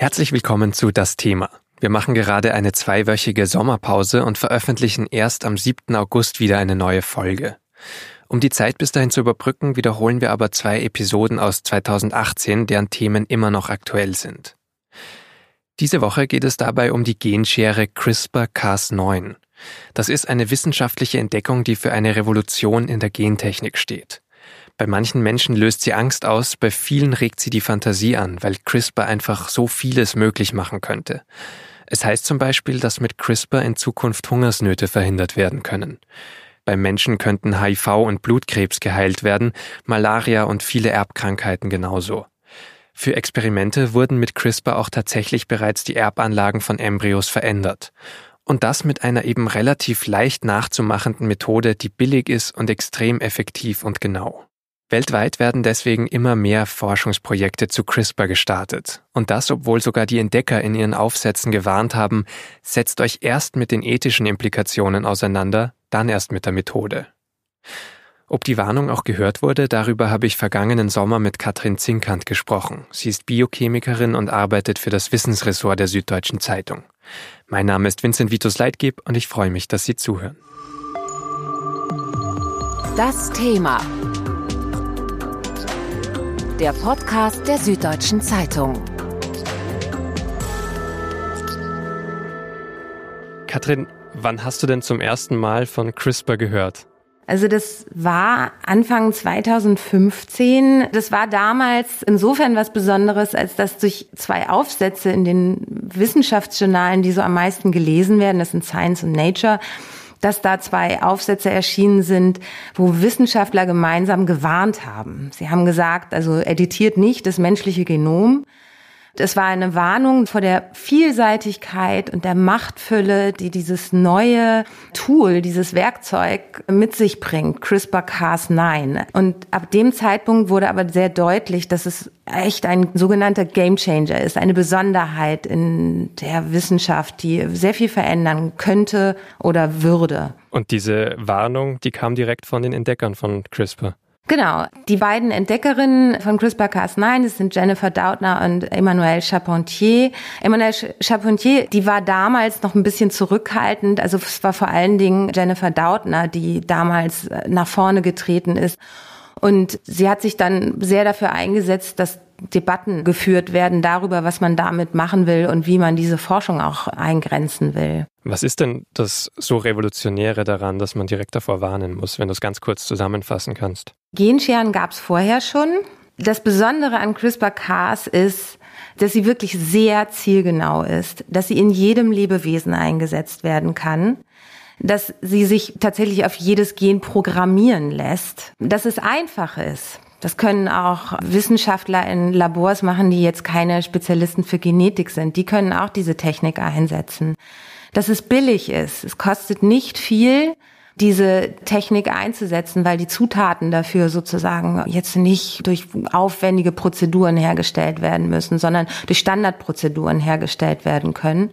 Herzlich willkommen zu Das Thema. Wir machen gerade eine zweiwöchige Sommerpause und veröffentlichen erst am 7. August wieder eine neue Folge. Um die Zeit bis dahin zu überbrücken, wiederholen wir aber zwei Episoden aus 2018, deren Themen immer noch aktuell sind. Diese Woche geht es dabei um die Genschere CRISPR-Cas9. Das ist eine wissenschaftliche Entdeckung, die für eine Revolution in der Gentechnik steht. Bei manchen Menschen löst sie Angst aus, bei vielen regt sie die Fantasie an, weil CRISPR einfach so vieles möglich machen könnte. Es heißt zum Beispiel, dass mit CRISPR in Zukunft Hungersnöte verhindert werden können. Beim Menschen könnten HIV und Blutkrebs geheilt werden, Malaria und viele Erbkrankheiten genauso. Für Experimente wurden mit CRISPR auch tatsächlich bereits die Erbanlagen von Embryos verändert. Und das mit einer eben relativ leicht nachzumachenden Methode, die billig ist und extrem effektiv und genau. Weltweit werden deswegen immer mehr Forschungsprojekte zu CRISPR gestartet. Und das, obwohl sogar die Entdecker in ihren Aufsätzen gewarnt haben, setzt euch erst mit den ethischen Implikationen auseinander, dann erst mit der Methode. Ob die Warnung auch gehört wurde, darüber habe ich vergangenen Sommer mit Katrin Zinkant gesprochen. Sie ist Biochemikerin und arbeitet für das Wissensressort der Süddeutschen Zeitung. Mein Name ist Vincent Vitus Leitgeb und ich freue mich, dass Sie zuhören. Das Thema der Podcast der Süddeutschen Zeitung. Katrin, wann hast du denn zum ersten Mal von CRISPR gehört? Also das war Anfang 2015. Das war damals insofern was Besonderes, als dass durch zwei Aufsätze in den Wissenschaftsjournalen, die so am meisten gelesen werden, das sind Science und Nature, dass da zwei Aufsätze erschienen sind, wo Wissenschaftler gemeinsam gewarnt haben. Sie haben gesagt, also editiert nicht das menschliche Genom, es war eine Warnung vor der Vielseitigkeit und der Machtfülle, die dieses neue Tool, dieses Werkzeug mit sich bringt, CRISPR-Cas9. Und ab dem Zeitpunkt wurde aber sehr deutlich, dass es echt ein sogenannter Gamechanger ist, eine Besonderheit in der Wissenschaft, die sehr viel verändern könnte oder würde. Und diese Warnung, die kam direkt von den Entdeckern von CRISPR. Genau. Die beiden Entdeckerinnen von CRISPR-Cas9, das sind Jennifer Doudna und Emmanuelle Charpentier. Emmanuelle Charpentier, die war damals noch ein bisschen zurückhaltend. Also es war vor allen Dingen Jennifer Doudna, die damals nach vorne getreten ist. Und sie hat sich dann sehr dafür eingesetzt, dass Debatten geführt werden darüber, was man damit machen will und wie man diese Forschung auch eingrenzen will. Was ist denn das so Revolutionäre daran, dass man direkt davor warnen muss, wenn du es ganz kurz zusammenfassen kannst? Genscheren gab es vorher schon. Das Besondere an CRISPR-Cas ist, dass sie wirklich sehr zielgenau ist, dass sie in jedem Lebewesen eingesetzt werden kann, dass sie sich tatsächlich auf jedes Gen programmieren lässt, dass es einfach ist. Das können auch Wissenschaftler in Labors machen, die jetzt keine Spezialisten für Genetik sind. Die können auch diese Technik einsetzen. Dass es billig ist. Es kostet nicht viel, diese Technik einzusetzen, weil die Zutaten dafür sozusagen jetzt nicht durch aufwendige Prozeduren hergestellt werden müssen, sondern durch Standardprozeduren hergestellt werden können.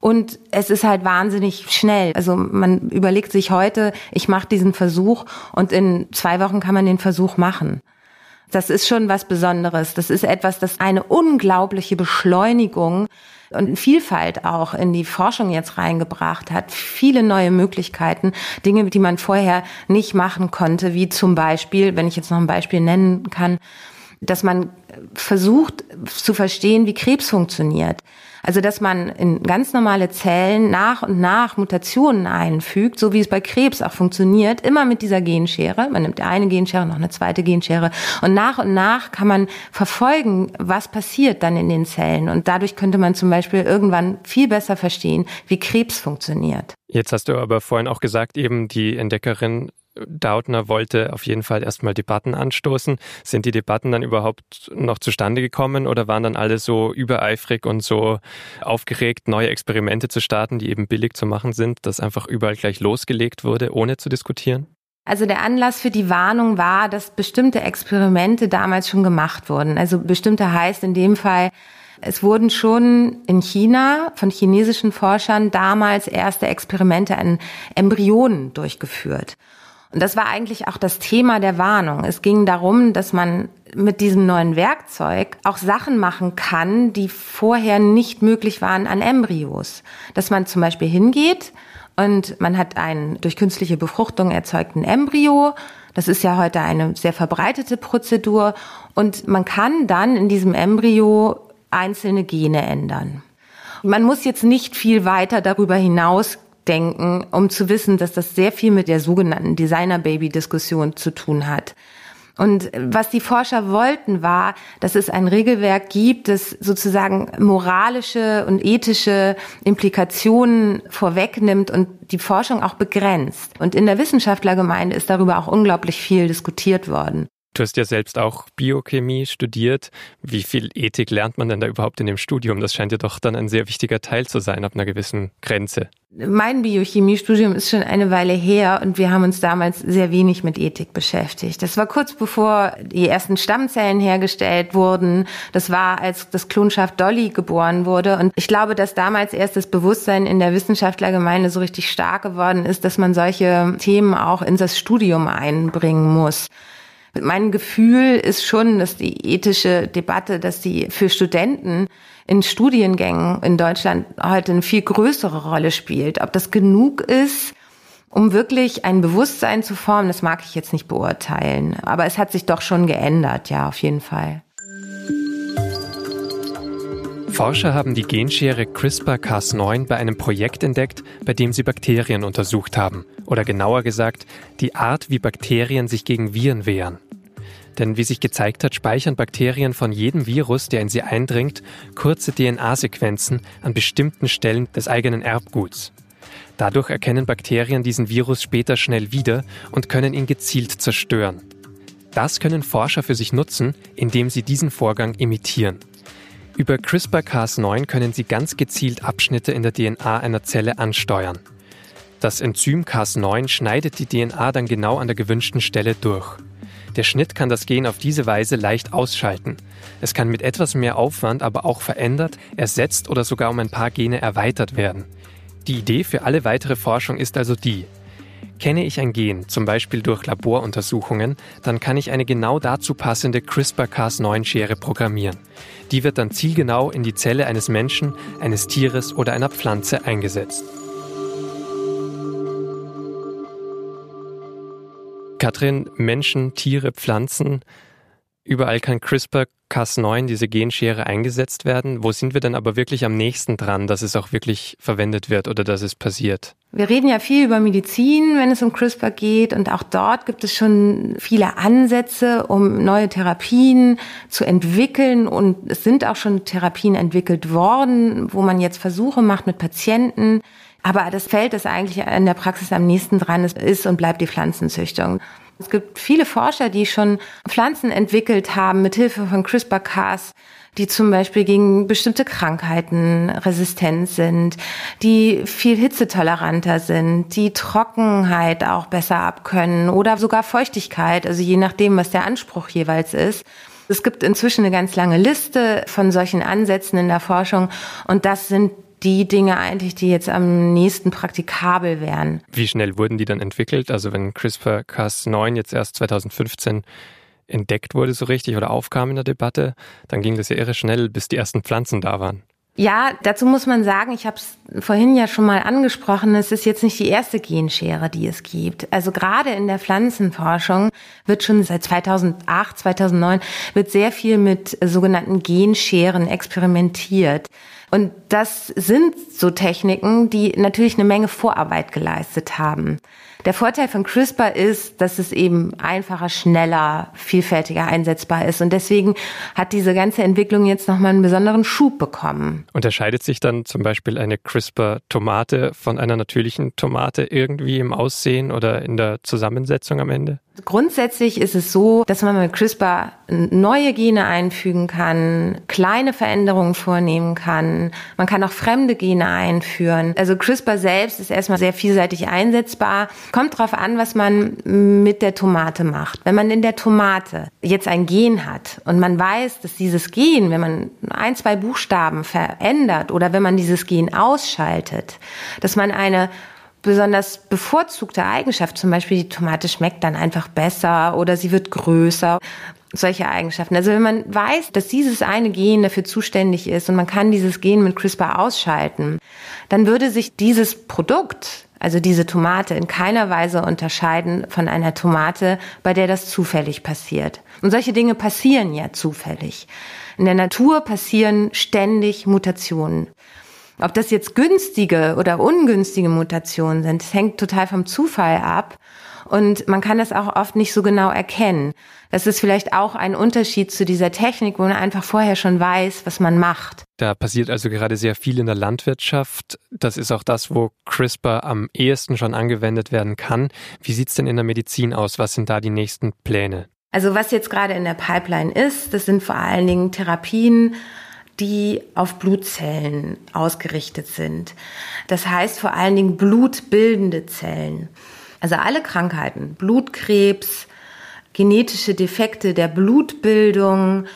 Und es ist halt wahnsinnig schnell. Also man überlegt sich heute, ich mache diesen Versuch und in zwei Wochen kann man den Versuch machen. Das ist schon was Besonderes. Das ist etwas, das eine unglaubliche Beschleunigung und Vielfalt auch in die Forschung jetzt reingebracht hat. Viele neue Möglichkeiten, Dinge, die man vorher nicht machen konnte, wie zum Beispiel, wenn ich jetzt noch ein Beispiel nennen kann, dass man versucht zu verstehen, wie Krebs funktioniert. Also dass man in ganz normale Zellen nach und nach Mutationen einfügt, so wie es bei Krebs auch funktioniert, immer mit dieser Genschere. Man nimmt eine Genschere, noch eine zweite Genschere und nach und nach kann man verfolgen, was passiert dann in den Zellen. Und dadurch könnte man zum Beispiel irgendwann viel besser verstehen, wie Krebs funktioniert. Jetzt hast du aber vorhin auch gesagt, eben die Entdeckerin Dautner wollte auf jeden Fall erstmal Debatten anstoßen. Sind die Debatten dann überhaupt noch zustande gekommen oder waren dann alle so übereifrig und so aufgeregt, neue Experimente zu starten, die eben billig zu machen sind, dass einfach überall gleich losgelegt wurde, ohne zu diskutieren? Also der Anlass für die Warnung war, dass bestimmte Experimente damals schon gemacht wurden. Also bestimmte heißt in dem Fall, es wurden schon in China von chinesischen Forschern damals erste Experimente an Embryonen durchgeführt. Und das war eigentlich auch das Thema der Warnung. Es ging darum, dass man mit diesem neuen Werkzeug auch Sachen machen kann, die vorher nicht möglich waren an Embryos. Dass man zum Beispiel hingeht und man hat einen durch künstliche Befruchtung erzeugten Embryo. Das ist ja heute eine sehr verbreitete Prozedur. Und man kann dann in diesem Embryo einzelne Gene ändern. Man muss jetzt nicht viel weiter darüber hinaus denken, um zu wissen, dass das sehr viel mit der sogenannten Designer-Baby-Diskussion zu tun hat. Und was die Forscher wollten, war, dass es ein Regelwerk gibt, das sozusagen moralische und ethische Implikationen vorwegnimmt und die Forschung auch begrenzt. Und in der Wissenschaftlergemeinde ist darüber auch unglaublich viel diskutiert worden. Du hast ja selbst auch Biochemie studiert. Wie viel Ethik lernt man denn da überhaupt in dem Studium? Das scheint ja doch dann ein sehr wichtiger Teil zu sein ab einer gewissen Grenze. Mein Biochemiestudium ist schon eine Weile her und wir haben uns damals sehr wenig mit Ethik beschäftigt. Das war kurz bevor die ersten Stammzellen hergestellt wurden. Das war, als das Klonschaft Dolly geboren wurde. Und ich glaube, dass damals erst das Bewusstsein in der Wissenschaftlergemeinde so richtig stark geworden ist, dass man solche Themen auch in das Studium einbringen muss. Mein Gefühl ist schon, dass die ethische Debatte, dass die für Studenten in Studiengängen in Deutschland heute eine viel größere Rolle spielt. Ob das genug ist, um wirklich ein Bewusstsein zu formen, das mag ich jetzt nicht beurteilen. Aber es hat sich doch schon geändert, ja, auf jeden Fall. Forscher haben die Genschere CRISPR-Cas9 bei einem Projekt entdeckt, bei dem sie Bakterien untersucht haben. Oder genauer gesagt, die Art, wie Bakterien sich gegen Viren wehren. Denn wie sich gezeigt hat, speichern Bakterien von jedem Virus, der in sie eindringt, kurze DNA-Sequenzen an bestimmten Stellen des eigenen Erbguts. Dadurch erkennen Bakterien diesen Virus später schnell wieder und können ihn gezielt zerstören. Das können Forscher für sich nutzen, indem sie diesen Vorgang imitieren. Über CRISPR-Cas9 können sie ganz gezielt Abschnitte in der DNA einer Zelle ansteuern. Das Enzym Cas9 schneidet die DNA dann genau an der gewünschten Stelle durch. Der Schnitt kann das Gen auf diese Weise leicht ausschalten. Es kann mit etwas mehr Aufwand aber auch verändert, ersetzt oder sogar um ein paar Gene erweitert werden. Die Idee für alle weitere Forschung ist also die, Kenne ich ein Gen, zum Beispiel durch Laboruntersuchungen, dann kann ich eine genau dazu passende CRISPR-Cas9-Schere programmieren. Die wird dann zielgenau in die Zelle eines Menschen, eines Tieres oder einer Pflanze eingesetzt. Katrin, Menschen, Tiere, Pflanzen, überall kann CRISPR-Cas9, diese Genschere, eingesetzt werden. Wo sind wir denn aber wirklich am nächsten dran, dass es auch wirklich verwendet wird oder dass es passiert? Wir reden ja viel über Medizin, wenn es um CRISPR geht. Und auch dort gibt es schon viele Ansätze, um neue Therapien zu entwickeln. Und es sind auch schon Therapien entwickelt worden, wo man jetzt Versuche macht mit Patienten. Aber das Feld, das eigentlich in der Praxis am nächsten dran ist, ist und bleibt die Pflanzenzüchtung. Es gibt viele Forscher, die schon Pflanzen entwickelt haben mit Hilfe von CRISPR-Cas, die zum Beispiel gegen bestimmte Krankheiten resistent sind, die viel hitzetoleranter sind, die Trockenheit auch besser abkönnen oder sogar Feuchtigkeit, also je nachdem, was der Anspruch jeweils ist. Es gibt inzwischen eine ganz lange Liste von solchen Ansätzen in der Forschung und das sind die Dinge eigentlich, die jetzt am nächsten praktikabel wären. Wie schnell wurden die dann entwickelt? Also wenn CRISPR-Cas9 jetzt erst 2015 entdeckt wurde so richtig oder aufkam in der Debatte, dann ging das ja irre schnell, bis die ersten Pflanzen da waren. Ja, dazu muss man sagen, ich habe es vorhin ja schon mal angesprochen, es ist jetzt nicht die erste Genschere, die es gibt. Also gerade in der Pflanzenforschung wird schon seit 2008, 2009 wird sehr viel mit sogenannten Genscheren experimentiert. Und das sind so Techniken, die natürlich eine Menge Vorarbeit geleistet haben. Der Vorteil von CRISPR ist, dass es eben einfacher, schneller, vielfältiger einsetzbar ist. Und deswegen hat diese ganze Entwicklung jetzt nochmal einen besonderen Schub bekommen. Unterscheidet sich dann zum Beispiel eine CRISPR-Tomate von einer natürlichen Tomate irgendwie im Aussehen oder in der Zusammensetzung am Ende? Grundsätzlich ist es so, dass man mit CRISPR neue Gene einfügen kann, kleine Veränderungen vornehmen kann. Man kann auch fremde Gene einführen. Also CRISPR selbst ist erstmal sehr vielseitig einsetzbar. Kommt drauf an, was man mit der Tomate macht. Wenn man in der Tomate jetzt ein Gen hat und man weiß, dass dieses Gen, wenn man ein, zwei Buchstaben verändert oder wenn man dieses Gen ausschaltet, dass man eine besonders bevorzugte Eigenschaft, zum Beispiel die Tomate schmeckt dann einfach besser oder sie wird größer. Solche Eigenschaften. Also wenn man weiß, dass dieses eine Gen dafür zuständig ist und man kann dieses Gen mit CRISPR ausschalten, dann würde sich dieses Produkt, also diese Tomate, in keiner Weise unterscheiden von einer Tomate, bei der das zufällig passiert. Und solche Dinge passieren ja zufällig. In der Natur passieren ständig Mutationen. Ob das jetzt günstige oder ungünstige Mutationen sind, das hängt total vom Zufall ab. Und man kann das auch oft nicht so genau erkennen. Das ist vielleicht auch ein Unterschied zu dieser Technik, wo man einfach vorher schon weiß, was man macht. Da passiert also gerade sehr viel in der Landwirtschaft. Das ist auch das, wo CRISPR am ehesten schon angewendet werden kann. Wie sieht's denn in der Medizin aus? Was sind da die nächsten Pläne? Also was jetzt gerade in der Pipeline ist, das sind vor allen Dingen Therapien, die auf Blutzellen ausgerichtet sind. Das heißt vor allen Dingen blutbildende Zellen. Also alle Krankheiten, Blutkrebs, genetische Defekte der Blutbildung,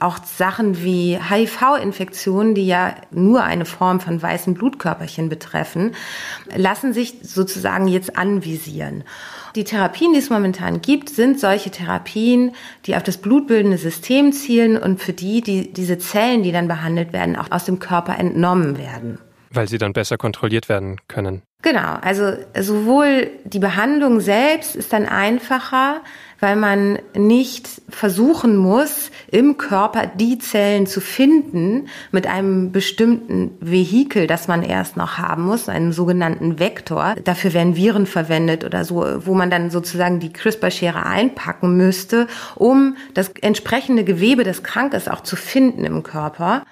auch Sachen wie HIV-Infektionen, die ja nur eine Form von weißen Blutkörperchen betreffen, lassen sich sozusagen jetzt anvisieren. Die Therapien, die es momentan gibt, sind solche Therapien, die auf das blutbildende System zielen und für die, die diese Zellen, die dann behandelt werden, auch aus dem Körper entnommen werden. Weil sie dann besser kontrolliert werden können. Genau, also sowohl die Behandlung selbst ist dann einfacher, weil man nicht versuchen muss, im Körper die Zellen zu finden mit einem bestimmten Vehikel, das man erst noch haben muss, einem sogenannten Vektor. Dafür werden Viren verwendet oder so, wo man dann sozusagen die CRISPR-Schere einpacken müsste, um das entsprechende Gewebe, das krank ist, auch zu finden im Körper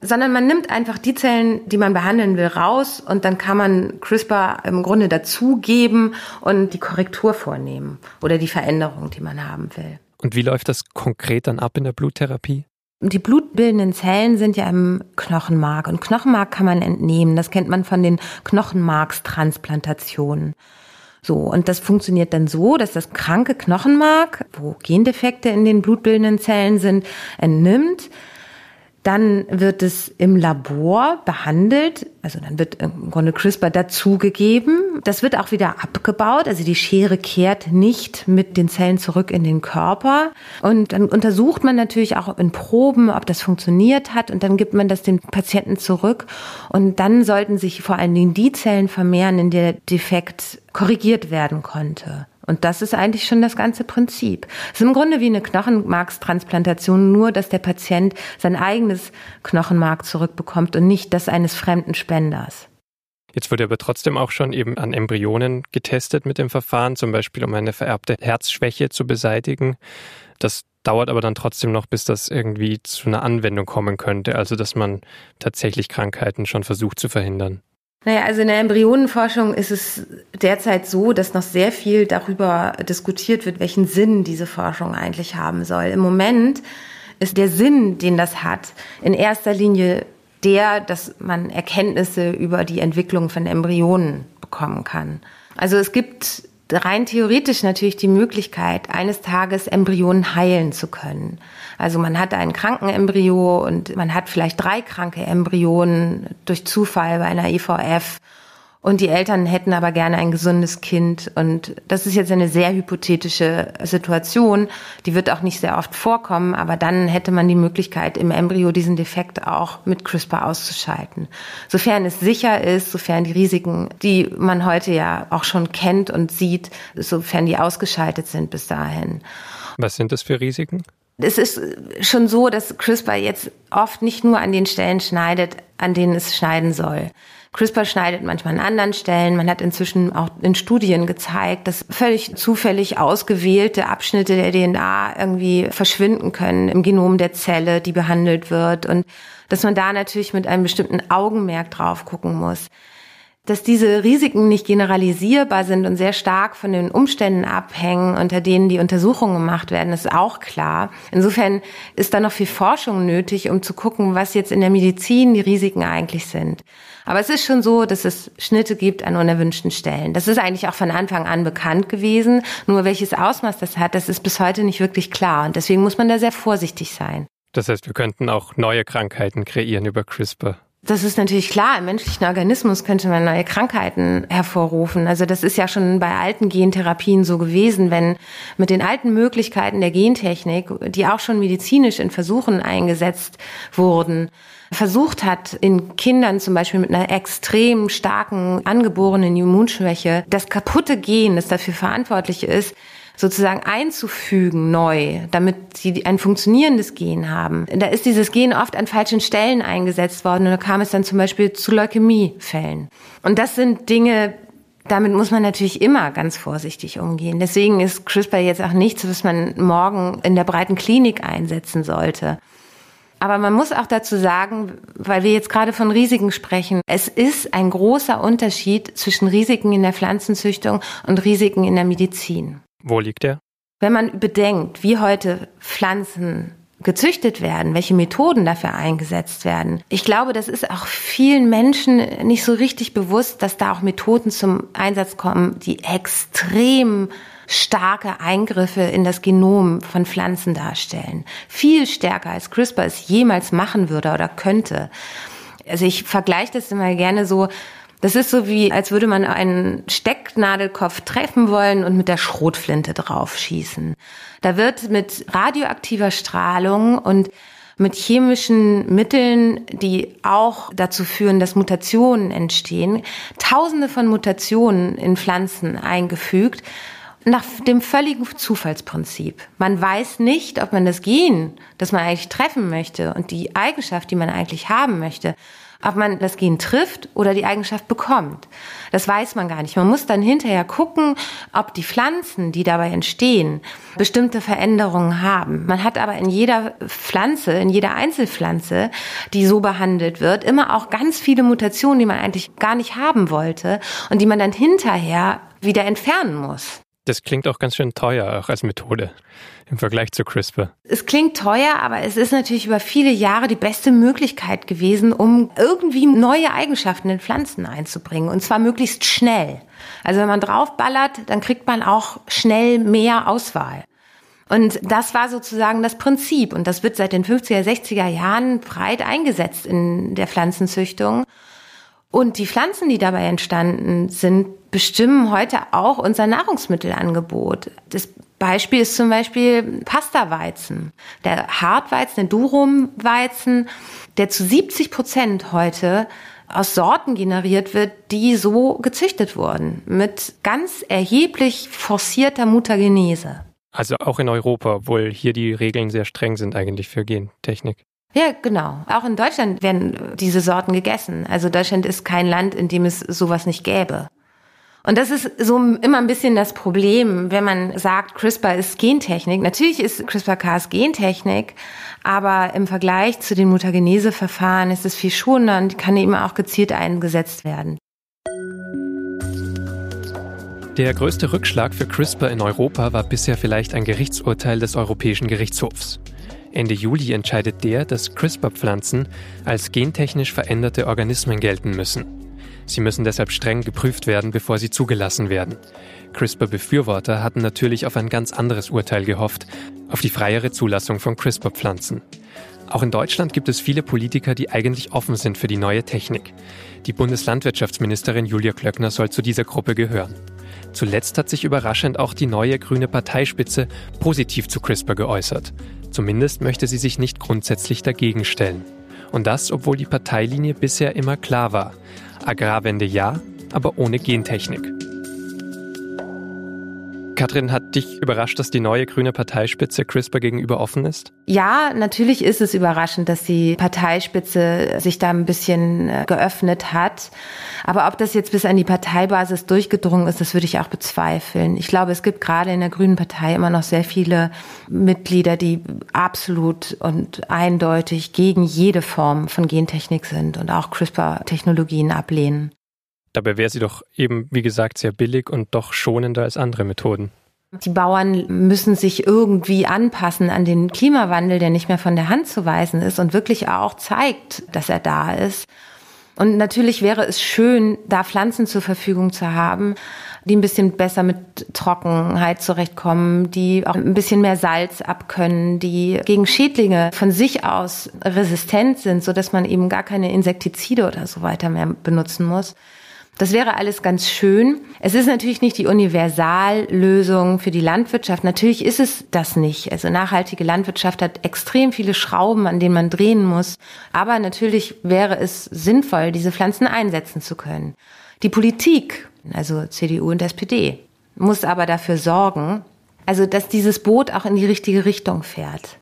sondern man nimmt einfach die Zellen, die man behandeln will, raus und dann kann man CRISPR im Grunde dazugeben und die Korrektur vornehmen oder die Veränderung, die man haben will. Und wie läuft das konkret dann ab in der Bluttherapie? Die blutbildenden Zellen sind ja im Knochenmark und Knochenmark kann man entnehmen. Das kennt man von den Knochenmarkstransplantationen. So, und das funktioniert dann so, dass das kranke Knochenmark, wo Gendefekte in den blutbildenden Zellen sind, entnimmt, dann wird es im Labor behandelt, also dann wird im Grunde CRISPR dazugegeben. Das wird auch wieder abgebaut, also die Schere kehrt nicht mit den Zellen zurück in den Körper. Und dann untersucht man natürlich auch in Proben, ob das funktioniert hat und dann gibt man das den Patienten zurück. Und dann sollten sich vor allen Dingen die Zellen vermehren, in der Defekt korrigiert werden konnte. Und das ist eigentlich schon das ganze Prinzip. Es ist im Grunde wie eine Knochenmarkstransplantation, nur dass der Patient sein eigenes Knochenmark zurückbekommt und nicht das eines fremden Spenders. Jetzt wurde aber trotzdem auch schon eben an Embryonen getestet mit dem Verfahren, zum Beispiel um eine vererbte Herzschwäche zu beseitigen. Das dauert aber dann trotzdem noch, bis das irgendwie zu einer Anwendung kommen könnte, also dass man tatsächlich Krankheiten schon versucht zu verhindern. Naja, also in der Embryonenforschung ist es derzeit so, dass noch sehr viel darüber diskutiert wird, welchen Sinn diese Forschung eigentlich haben soll. Im Moment ist der Sinn, den das hat, in erster Linie der, dass man Erkenntnisse über die Entwicklung von Embryonen bekommen kann. Also es gibt rein theoretisch natürlich die Möglichkeit, eines Tages Embryonen heilen zu können. Also man hat einen kranken Embryo und man hat vielleicht drei kranke Embryonen durch Zufall bei einer IVF. Und die Eltern hätten aber gerne ein gesundes Kind. Und das ist jetzt eine sehr hypothetische Situation. Die wird auch nicht sehr oft vorkommen. Aber dann hätte man die Möglichkeit, im Embryo diesen Defekt auch mit CRISPR auszuschalten. Sofern es sicher ist, sofern die Risiken, die man heute ja auch schon kennt und sieht, sofern die ausgeschaltet sind bis dahin. Was sind das für Risiken? Es ist schon so, dass CRISPR jetzt oft nicht nur an den Stellen schneidet, an denen es schneiden soll. CRISPR schneidet manchmal an anderen Stellen. Man hat inzwischen auch in Studien gezeigt, dass völlig zufällig ausgewählte Abschnitte der DNA irgendwie verschwinden können im Genom der Zelle, die behandelt wird und dass man da natürlich mit einem bestimmten Augenmerk drauf gucken muss. Dass diese Risiken nicht generalisierbar sind und sehr stark von den Umständen abhängen, unter denen die Untersuchungen gemacht werden, ist auch klar. Insofern ist da noch viel Forschung nötig, um zu gucken, was jetzt in der Medizin die Risiken eigentlich sind. Aber es ist schon so, dass es Schnitte gibt an unerwünschten Stellen. Das ist eigentlich auch von Anfang an bekannt gewesen. Nur welches Ausmaß das hat, das ist bis heute nicht wirklich klar. Und deswegen muss man da sehr vorsichtig sein. Das heißt, wir könnten auch neue Krankheiten kreieren über CRISPR. Das ist natürlich klar. Im menschlichen Organismus könnte man neue Krankheiten hervorrufen. Also das ist ja schon bei alten Gentherapien so gewesen, wenn mit den alten Möglichkeiten der Gentechnik, die auch schon medizinisch in Versuchen eingesetzt wurden, versucht hat, in Kindern zum Beispiel mit einer extrem starken angeborenen Immunschwäche das kaputte Gen, das dafür verantwortlich ist, sozusagen einzufügen neu, damit sie ein funktionierendes Gen haben. Da ist dieses Gen oft an falschen Stellen eingesetzt worden und da kam es dann zum Beispiel zu Leukämiefällen. Und das sind Dinge, damit muss man natürlich immer ganz vorsichtig umgehen. Deswegen ist CRISPR jetzt auch nichts, was man morgen in der breiten Klinik einsetzen sollte. Aber man muss auch dazu sagen, weil wir jetzt gerade von Risiken sprechen, es ist ein großer Unterschied zwischen Risiken in der Pflanzenzüchtung und Risiken in der Medizin. Wo liegt der? Wenn man bedenkt, wie heute Pflanzen gezüchtet werden, welche Methoden dafür eingesetzt werden. Ich glaube, das ist auch vielen Menschen nicht so richtig bewusst, dass da auch Methoden zum Einsatz kommen, die extrem starke Eingriffe in das Genom von Pflanzen darstellen. Viel stärker als CRISPR es jemals machen würde oder könnte. Also ich vergleiche das immer gerne so, das ist so wie, als würde man einen Stecknadelkopf treffen wollen und mit der Schrotflinte draufschießen. Da wird mit radioaktiver Strahlung und mit chemischen Mitteln, die auch dazu führen, dass Mutationen entstehen, tausende von Mutationen in Pflanzen eingefügt, nach dem völligen Zufallsprinzip. Man weiß nicht, ob man das Gen, das man eigentlich treffen möchte und die Eigenschaft, die man eigentlich haben möchte, ob man das Gen trifft oder die Eigenschaft bekommt. Das weiß man gar nicht. Man muss dann hinterher gucken, ob die Pflanzen, die dabei entstehen, bestimmte Veränderungen haben. Man hat aber in jeder Pflanze, in jeder Einzelpflanze, die so behandelt wird, immer auch ganz viele Mutationen, die man eigentlich gar nicht haben wollte und die man dann hinterher wieder entfernen muss. Das klingt auch ganz schön teuer, auch als Methode im Vergleich zu CRISPR. Es klingt teuer, aber es ist natürlich über viele Jahre die beste Möglichkeit gewesen, um irgendwie neue Eigenschaften in Pflanzen einzubringen. Und zwar möglichst schnell. Also wenn man draufballert, dann kriegt man auch schnell mehr Auswahl. Und das war sozusagen das Prinzip. Und das wird seit den 50er, 60er Jahren breit eingesetzt in der Pflanzenzüchtung. Und die Pflanzen, die dabei entstanden sind, bestimmen heute auch unser Nahrungsmittelangebot. Das Beispiel ist zum Beispiel Pastaweizen. Der Hartweizen, der Durumweizen, der zu 70 Prozent heute aus Sorten generiert wird, die so gezüchtet wurden, mit ganz erheblich forcierter Mutagenese. Also auch in Europa, obwohl hier die Regeln sehr streng sind eigentlich für Gentechnik. Ja, genau. Auch in Deutschland werden diese Sorten gegessen. Also Deutschland ist kein Land, in dem es sowas nicht gäbe. Und das ist so immer ein bisschen das Problem, wenn man sagt, CRISPR ist Gentechnik. Natürlich ist CRISPR-Cas Gentechnik, aber im Vergleich zu den Mutagenese-Verfahren ist es viel schonender und kann eben auch gezielt eingesetzt werden. Der größte Rückschlag für CRISPR in Europa war bisher vielleicht ein Gerichtsurteil des Europäischen Gerichtshofs. Ende Juli entscheidet der, dass CRISPR-Pflanzen als gentechnisch veränderte Organismen gelten müssen. Sie müssen deshalb streng geprüft werden, bevor sie zugelassen werden. CRISPR-Befürworter hatten natürlich auf ein ganz anderes Urteil gehofft, auf die freiere Zulassung von CRISPR-Pflanzen. Auch in Deutschland gibt es viele Politiker, die eigentlich offen sind für die neue Technik. Die Bundeslandwirtschaftsministerin Julia Klöckner soll zu dieser Gruppe gehören. Zuletzt hat sich überraschend auch die neue grüne Parteispitze positiv zu CRISPR geäußert. Zumindest möchte sie sich nicht grundsätzlich dagegen stellen. Und das, obwohl die Parteilinie bisher immer klar war. Agrarwende ja, aber ohne Gentechnik. Katrin, hat dich überrascht, dass die neue grüne Parteispitze CRISPR gegenüber offen ist? Ja, natürlich ist es überraschend, dass die Parteispitze sich da ein bisschen äh, geöffnet hat. Aber ob das jetzt bis an die Parteibasis durchgedrungen ist, das würde ich auch bezweifeln. Ich glaube, es gibt gerade in der Grünen Partei immer noch sehr viele Mitglieder, die absolut und eindeutig gegen jede Form von Gentechnik sind und auch CRISPR-Technologien ablehnen. Dabei wäre sie doch eben, wie gesagt, sehr billig und doch schonender als andere Methoden. Die Bauern müssen sich irgendwie anpassen an den Klimawandel, der nicht mehr von der Hand zu weisen ist und wirklich auch zeigt, dass er da ist. Und natürlich wäre es schön, da Pflanzen zur Verfügung zu haben, die ein bisschen besser mit Trockenheit zurechtkommen, die auch ein bisschen mehr Salz abkönnen, die gegen Schädlinge von sich aus resistent sind, so dass man eben gar keine Insektizide oder so weiter mehr benutzen muss. Das wäre alles ganz schön. Es ist natürlich nicht die Universallösung für die Landwirtschaft. Natürlich ist es das nicht. Also nachhaltige Landwirtschaft hat extrem viele Schrauben, an denen man drehen muss. Aber natürlich wäre es sinnvoll, diese Pflanzen einsetzen zu können. Die Politik, also CDU und SPD, muss aber dafür sorgen, also dass dieses Boot auch in die richtige Richtung fährt.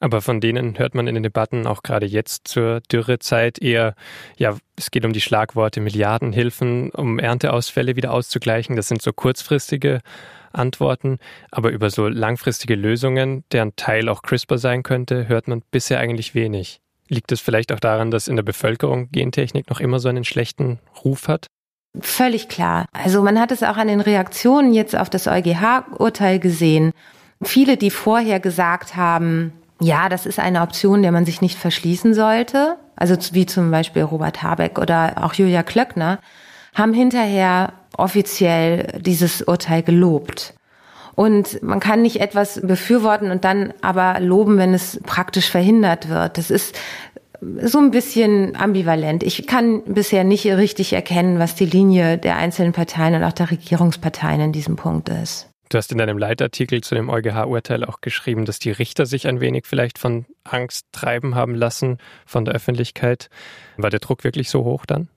Aber von denen hört man in den Debatten auch gerade jetzt zur Dürrezeit eher, ja, es geht um die Schlagworte Milliardenhilfen, um Ernteausfälle wieder auszugleichen. Das sind so kurzfristige Antworten. Aber über so langfristige Lösungen, deren Teil auch CRISPR sein könnte, hört man bisher eigentlich wenig. Liegt es vielleicht auch daran, dass in der Bevölkerung Gentechnik noch immer so einen schlechten Ruf hat? Völlig klar. Also man hat es auch an den Reaktionen jetzt auf das EuGH-Urteil gesehen. Viele, die vorher gesagt haben, ja, das ist eine Option, der man sich nicht verschließen sollte. Also wie zum Beispiel Robert Habeck oder auch Julia Klöckner haben hinterher offiziell dieses Urteil gelobt. Und man kann nicht etwas befürworten und dann aber loben, wenn es praktisch verhindert wird. Das ist so ein bisschen ambivalent. Ich kann bisher nicht richtig erkennen, was die Linie der einzelnen Parteien und auch der Regierungsparteien in diesem Punkt ist. Du hast in deinem Leitartikel zu dem EuGH-Urteil auch geschrieben, dass die Richter sich ein wenig vielleicht von Angst treiben haben lassen von der Öffentlichkeit. War der Druck wirklich so hoch dann?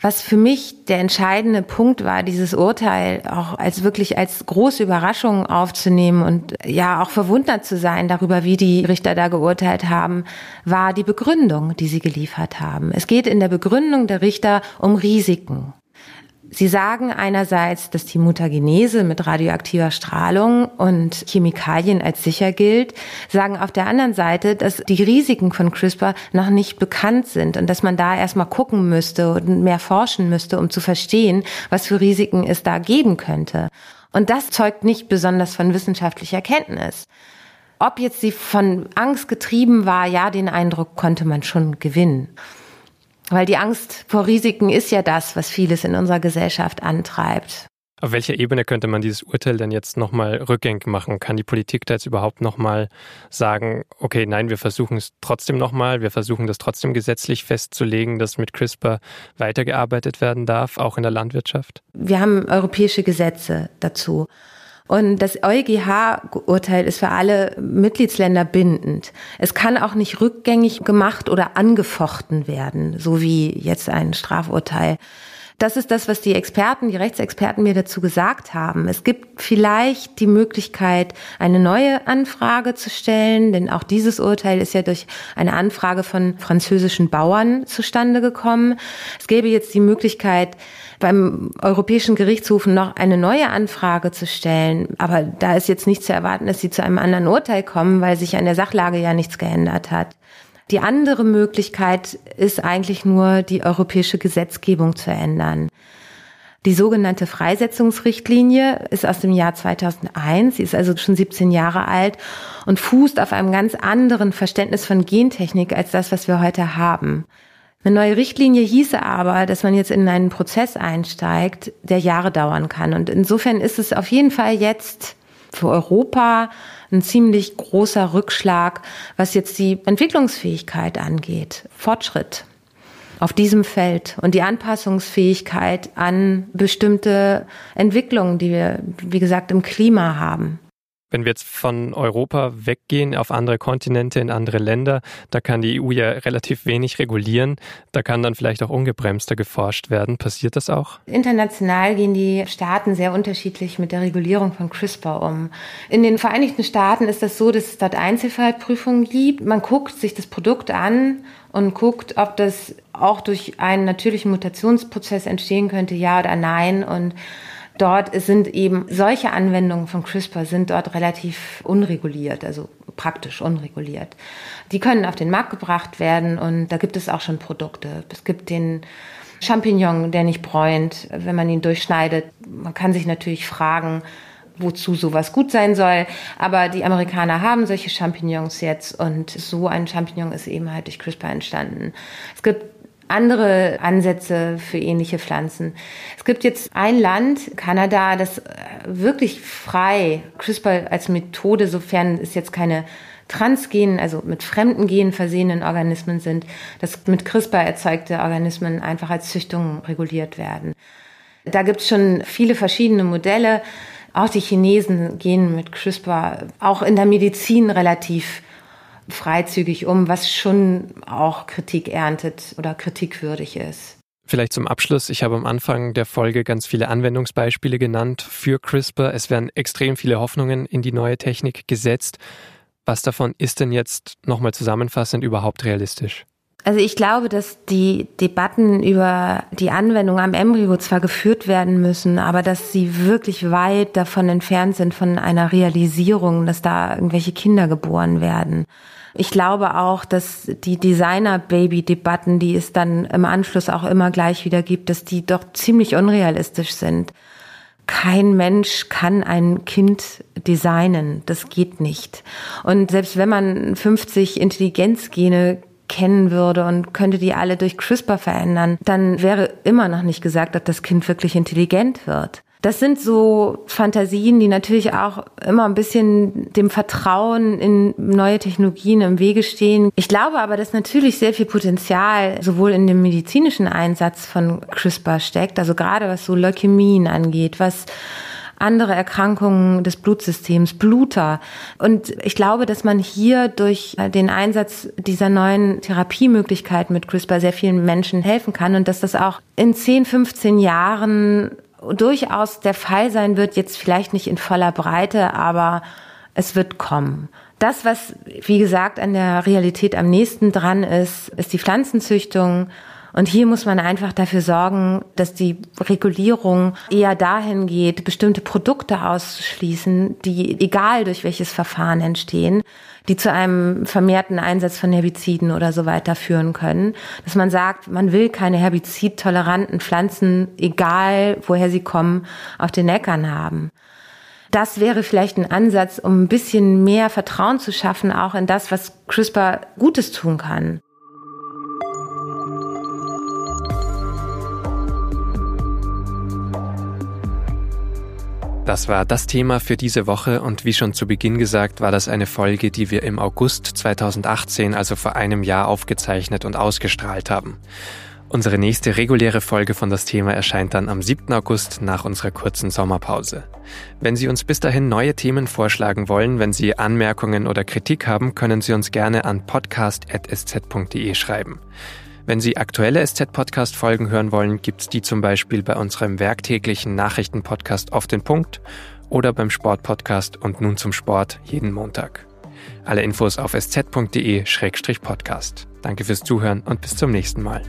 Was für mich der entscheidende Punkt war, dieses Urteil auch als wirklich als große Überraschung aufzunehmen und ja auch verwundert zu sein darüber, wie die Richter da geurteilt haben, war die Begründung, die sie geliefert haben. Es geht in der Begründung der Richter um Risiken. Sie sagen einerseits, dass die Mutagenese mit radioaktiver Strahlung und Chemikalien als sicher gilt, sagen auf der anderen Seite, dass die Risiken von CRISPR noch nicht bekannt sind und dass man da erstmal gucken müsste und mehr forschen müsste, um zu verstehen, was für Risiken es da geben könnte. Und das zeugt nicht besonders von wissenschaftlicher Kenntnis. Ob jetzt sie von Angst getrieben war, ja, den Eindruck konnte man schon gewinnen. Weil die Angst vor Risiken ist ja das, was vieles in unserer Gesellschaft antreibt. Auf welcher Ebene könnte man dieses Urteil denn jetzt nochmal rückgängig machen? Kann die Politik da jetzt überhaupt nochmal sagen, okay, nein, wir versuchen es trotzdem nochmal, wir versuchen das trotzdem gesetzlich festzulegen, dass mit CRISPR weitergearbeitet werden darf, auch in der Landwirtschaft? Wir haben europäische Gesetze dazu. Und das EuGH-Urteil ist für alle Mitgliedsländer bindend. Es kann auch nicht rückgängig gemacht oder angefochten werden, so wie jetzt ein Strafurteil. Das ist das, was die Experten, die Rechtsexperten mir dazu gesagt haben. Es gibt vielleicht die Möglichkeit, eine neue Anfrage zu stellen, denn auch dieses Urteil ist ja durch eine Anfrage von französischen Bauern zustande gekommen. Es gäbe jetzt die Möglichkeit, beim Europäischen Gerichtshof noch eine neue Anfrage zu stellen. Aber da ist jetzt nicht zu erwarten, dass sie zu einem anderen Urteil kommen, weil sich an der Sachlage ja nichts geändert hat. Die andere Möglichkeit ist eigentlich nur, die europäische Gesetzgebung zu ändern. Die sogenannte Freisetzungsrichtlinie ist aus dem Jahr 2001. Sie ist also schon 17 Jahre alt und fußt auf einem ganz anderen Verständnis von Gentechnik als das, was wir heute haben. Eine neue Richtlinie hieße aber, dass man jetzt in einen Prozess einsteigt, der Jahre dauern kann. Und insofern ist es auf jeden Fall jetzt für Europa ein ziemlich großer Rückschlag, was jetzt die Entwicklungsfähigkeit angeht, Fortschritt auf diesem Feld und die Anpassungsfähigkeit an bestimmte Entwicklungen, die wir, wie gesagt, im Klima haben. Wenn wir jetzt von Europa weggehen auf andere Kontinente, in andere Länder, da kann die EU ja relativ wenig regulieren. Da kann dann vielleicht auch ungebremster geforscht werden. Passiert das auch? International gehen die Staaten sehr unterschiedlich mit der Regulierung von CRISPR um. In den Vereinigten Staaten ist das so, dass es dort Einzelfallprüfungen gibt. Man guckt sich das Produkt an und guckt, ob das auch durch einen natürlichen Mutationsprozess entstehen könnte, ja oder nein. Und dort sind eben solche Anwendungen von CRISPR sind dort relativ unreguliert, also praktisch unreguliert. Die können auf den Markt gebracht werden und da gibt es auch schon Produkte. Es gibt den Champignon, der nicht bräunt, wenn man ihn durchschneidet. Man kann sich natürlich fragen, wozu sowas gut sein soll. Aber die Amerikaner haben solche Champignons jetzt und so ein Champignon ist eben halt durch CRISPR entstanden. Es gibt andere Ansätze für ähnliche Pflanzen. Es gibt jetzt ein Land, Kanada, das äh, wirklich frei CRISPR als Methode, sofern es jetzt keine Transgenen, also mit fremden Genen versehenen Organismen sind, dass mit CRISPR erzeugte Organismen einfach als Züchtung reguliert werden. Da gibt es schon viele verschiedene Modelle. Auch die Chinesen gehen mit CRISPR auch in der Medizin relativ freizügig um, was schon auch Kritik erntet oder kritikwürdig ist. Vielleicht zum Abschluss. Ich habe am Anfang der Folge ganz viele Anwendungsbeispiele genannt für CRISPR. Es werden extrem viele Hoffnungen in die neue Technik gesetzt. Was davon ist denn jetzt nochmal zusammenfassend überhaupt realistisch? Also ich glaube, dass die Debatten über die Anwendung am Embryo zwar geführt werden müssen, aber dass sie wirklich weit davon entfernt sind von einer Realisierung, dass da irgendwelche Kinder geboren werden. Ich glaube auch, dass die Designer-Baby-Debatten, die es dann im Anschluss auch immer gleich wieder gibt, dass die doch ziemlich unrealistisch sind. Kein Mensch kann ein Kind designen. Das geht nicht. Und selbst wenn man 50 Intelligenzgene kennen würde und könnte die alle durch CRISPR verändern, dann wäre immer noch nicht gesagt, dass das Kind wirklich intelligent wird. Das sind so Fantasien, die natürlich auch immer ein bisschen dem Vertrauen in neue Technologien im Wege stehen. Ich glaube aber, dass natürlich sehr viel Potenzial sowohl in dem medizinischen Einsatz von CRISPR steckt, also gerade was so Leukämien angeht, was andere Erkrankungen des Blutsystems, Bluter. Und ich glaube, dass man hier durch den Einsatz dieser neuen Therapiemöglichkeiten mit CRISPR sehr vielen Menschen helfen kann und dass das auch in 10, 15 Jahren durchaus der Fall sein wird, jetzt vielleicht nicht in voller Breite, aber es wird kommen. Das, was, wie gesagt, an der Realität am nächsten dran ist, ist die Pflanzenzüchtung. Und hier muss man einfach dafür sorgen, dass die Regulierung eher dahin geht, bestimmte Produkte auszuschließen, die egal durch welches Verfahren entstehen, die zu einem vermehrten Einsatz von Herbiziden oder so weiter führen können. Dass man sagt, man will keine herbizidtoleranten Pflanzen, egal woher sie kommen, auf den Äckern haben. Das wäre vielleicht ein Ansatz, um ein bisschen mehr Vertrauen zu schaffen, auch in das, was CRISPR Gutes tun kann. Das war das Thema für diese Woche und wie schon zu Beginn gesagt, war das eine Folge, die wir im August 2018, also vor einem Jahr, aufgezeichnet und ausgestrahlt haben. Unsere nächste reguläre Folge von das Thema erscheint dann am 7. August nach unserer kurzen Sommerpause. Wenn Sie uns bis dahin neue Themen vorschlagen wollen, wenn Sie Anmerkungen oder Kritik haben, können Sie uns gerne an podcast.sz.de schreiben. Wenn Sie aktuelle SZ-Podcast-Folgen hören wollen, gibt's die zum Beispiel bei unserem werktäglichen Nachrichten-Podcast auf den Punkt oder beim Sport-Podcast und nun zum Sport jeden Montag. Alle Infos auf sz.de-podcast. Danke fürs Zuhören und bis zum nächsten Mal.